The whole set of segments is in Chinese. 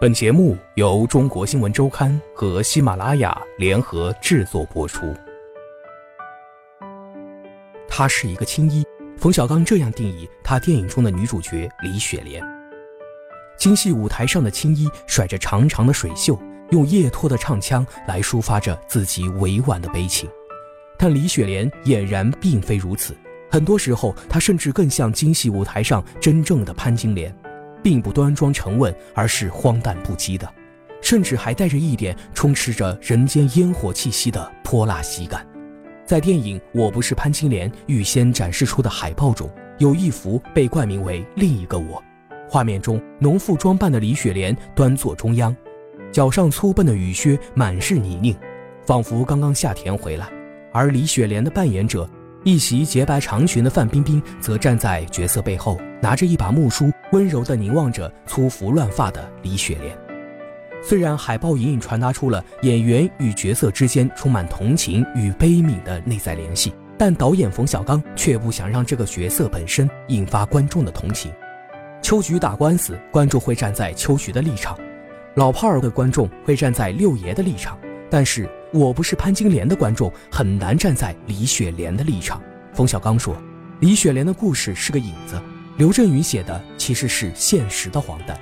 本节目由中国新闻周刊和喜马拉雅联合制作播出。她是一个青衣，冯小刚这样定义她电影中的女主角李雪莲。京戏舞台上的青衣甩着长长的水袖，用叶托的唱腔来抒发着自己委婉的悲情。但李雪莲俨然并非如此，很多时候她甚至更像京戏舞台上真正的潘金莲。并不端庄沉稳，而是荒诞不羁的，甚至还带着一点充斥着人间烟火气息的泼辣喜感。在电影《我不是潘金莲》预先展示出的海报中，有一幅被冠名为“另一个我”。画面中，农妇装扮的李雪莲端坐中央，脚上粗笨的雨靴满是泥泞，仿佛刚刚下田回来。而李雪莲的扮演者。一袭洁白长裙的范冰冰则站在角色背后，拿着一把木梳，温柔地凝望着粗服乱发的李雪莲。虽然海报隐隐传达出了演员与角色之间充满同情与悲悯的内在联系，但导演冯小刚却不想让这个角色本身引发观众的同情。秋菊打官司，观众会站在秋菊的立场；老炮儿的观众会站在六爷的立场，但是。我不是潘金莲的观众很难站在李雪莲的立场。冯小刚说：“李雪莲的故事是个影子，刘震云写的其实是现实的荒诞。”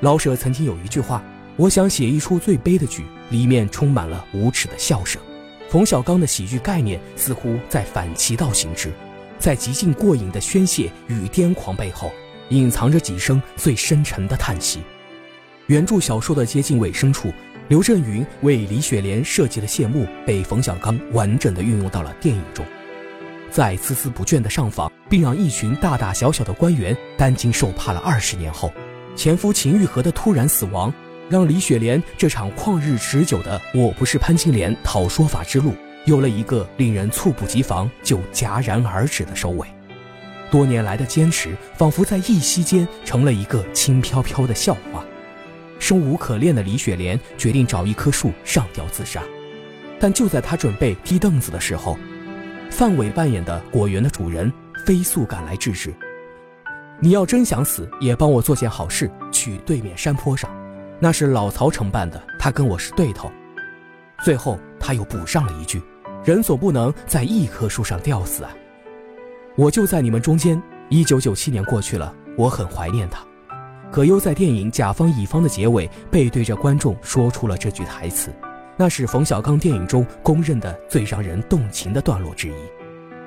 老舍曾经有一句话：“我想写一出最悲的剧，里面充满了无耻的笑声。”冯小刚的喜剧概念似乎在反其道行之，在极尽过瘾的宣泄与癫狂背后，隐藏着几声最深沉的叹息。原著小说的接近尾声处。刘震云为李雪莲设计的谢幕被冯小刚完整的运用到了电影中，在孜孜不倦的上访，并让一群大大小小的官员担惊受怕了二十年后，前夫秦玉和的突然死亡，让李雪莲这场旷日持久的“我不是潘金莲”讨说法之路有了一个令人猝不及防就戛然而止的收尾。多年来的坚持，仿佛在一夕间成了一个轻飘飘的笑话。生无可恋的李雪莲决定找一棵树上吊自杀，但就在她准备踢凳子的时候，范伟扮演的果园的主人飞速赶来制止。你要真想死，也帮我做件好事，去对面山坡上，那是老曹承办的，他跟我是对头。最后他又补上了一句：人总不能在一棵树上吊死啊！我就在你们中间。一九九七年过去了，我很怀念他。葛优在电影《甲方乙方》的结尾背对着观众说出了这句台词，那是冯小刚电影中公认的最让人动情的段落之一。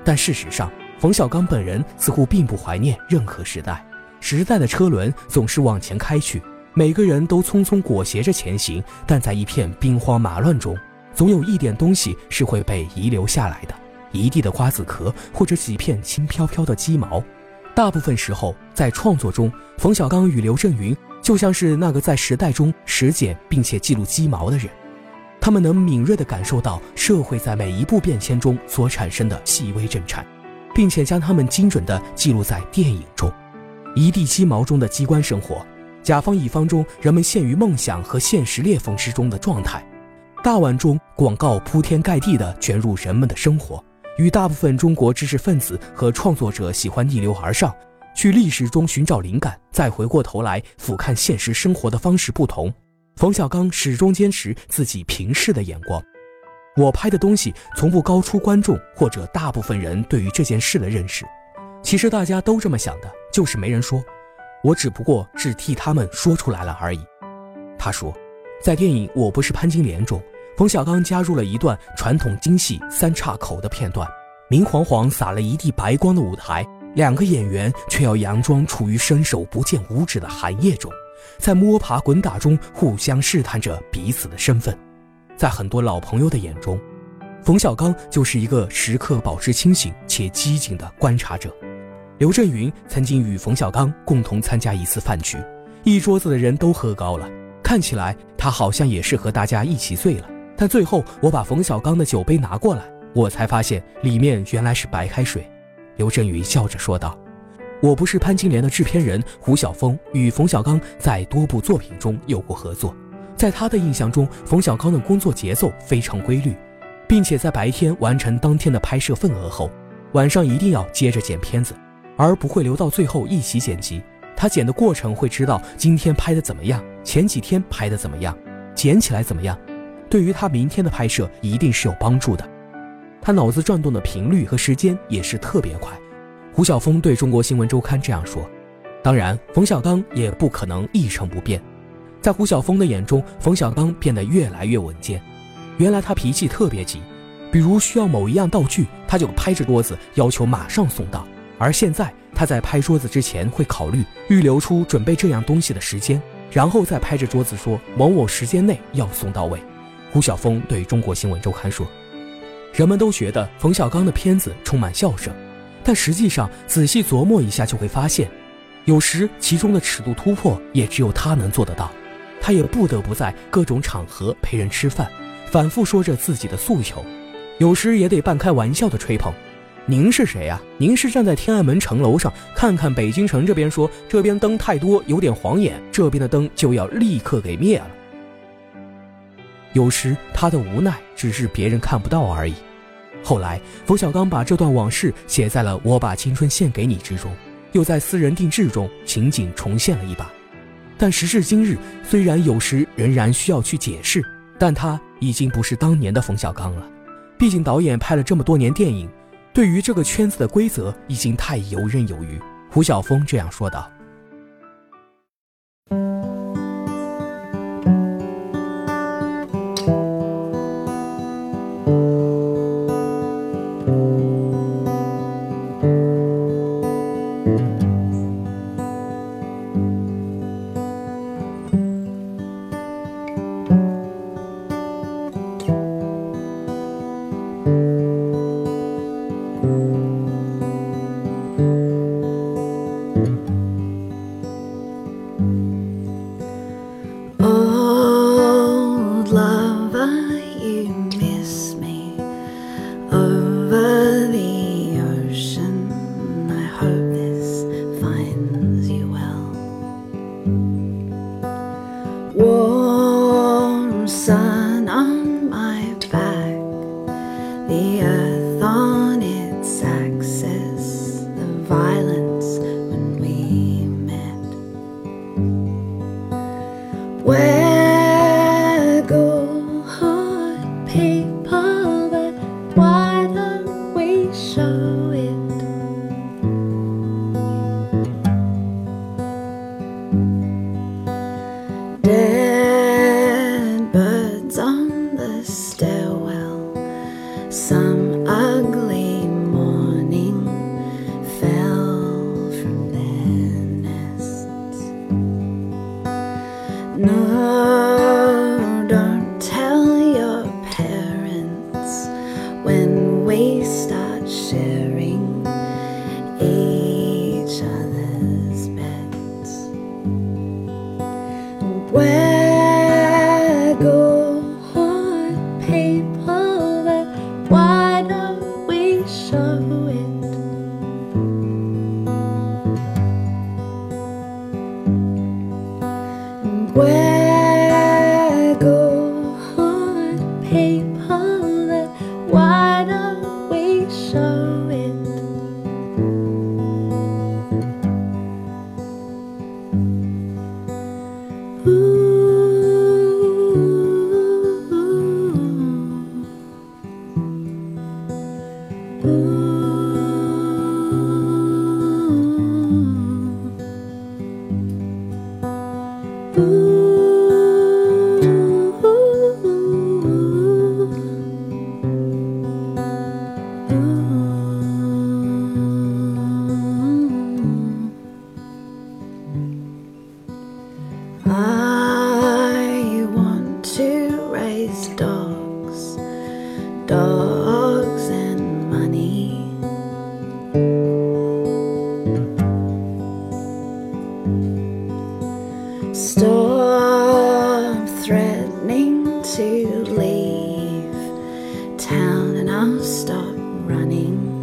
但事实上，冯小刚本人似乎并不怀念任何时代，时代的车轮总是往前开去，每个人都匆匆裹挟着前行，但在一片兵荒马乱中，总有一点东西是会被遗留下来的，一地的瓜子壳或者几片轻飘飘的鸡毛。大部分时候，在创作中，冯小刚与刘震云就像是那个在时代中拾捡并且记录鸡毛的人，他们能敏锐地感受到社会在每一步变迁中所产生的细微震颤，并且将它们精准地记录在电影中。一地鸡毛中的机关生活，甲方乙方中人们陷于梦想和现实裂缝之中的状态，大碗中广告铺天盖地地卷入人们的生活。与大部分中国知识分子和创作者喜欢逆流而上，去历史中寻找灵感，再回过头来俯瞰现实生活的方式不同。冯小刚始终坚持自己平视的眼光。我拍的东西从不高出观众或者大部分人对于这件事的认识。其实大家都这么想的，就是没人说。我只不过是替他们说出来了而已。他说，在电影《我不是潘金莲》中。冯小刚加入了一段传统京戏三岔口的片段，明晃晃洒了一地白光的舞台，两个演员却要佯装处于伸手不见五指的寒夜中，在摸爬滚打中互相试探着彼此的身份。在很多老朋友的眼中，冯小刚就是一个时刻保持清醒且机警的观察者。刘震云曾经与冯小刚共同参加一次饭局，一桌子的人都喝高了，看起来他好像也是和大家一起醉了。但最后，我把冯小刚的酒杯拿过来，我才发现里面原来是白开水。刘震云笑着说道：“我不是潘金莲的制片人胡晓峰，与冯小刚在多部作品中有过合作。在他的印象中，冯小刚的工作节奏非常规律，并且在白天完成当天的拍摄份额后，晚上一定要接着剪片子，而不会留到最后一起剪辑。他剪的过程会知道今天拍的怎么样，前几天拍的怎么样，剪起来怎么样，对于他明天的拍摄一定是有帮助的。他脑子转动的频率和时间也是特别快。胡晓峰对中国新闻周刊这样说。当然，冯小刚也不可能一成不变。在胡晓峰的眼中，冯小刚变得越来越稳健。原来他脾气特别急，比如需要某一样道具，他就拍着桌子要求马上送到。而现在，他在拍桌子之前会考虑预留出准备这样东西的时间，然后再拍着桌子说某某时间内要送到位。胡晓峰对中国新闻周刊说：“人们都觉得冯小刚的片子充满笑声，但实际上仔细琢磨一下就会发现。”有时其中的尺度突破也只有他能做得到，他也不得不在各种场合陪人吃饭，反复说着自己的诉求，有时也得半开玩笑的吹捧：“您是谁呀？您是站在天安门城楼上看看北京城这边，说这边灯太多有点晃眼，这边的灯就要立刻给灭了。”有时他的无奈只是别人看不到而已。后来冯小刚把这段往事写在了《我把青春献给你》之中。又在私人定制中情景重现了一把，但时至今日，虽然有时仍然需要去解释，但他已经不是当年的冯小刚了。毕竟导演拍了这么多年电影，对于这个圈子的规则已经太游刃有余。胡晓峰这样说道。Ooh. I'll stop running.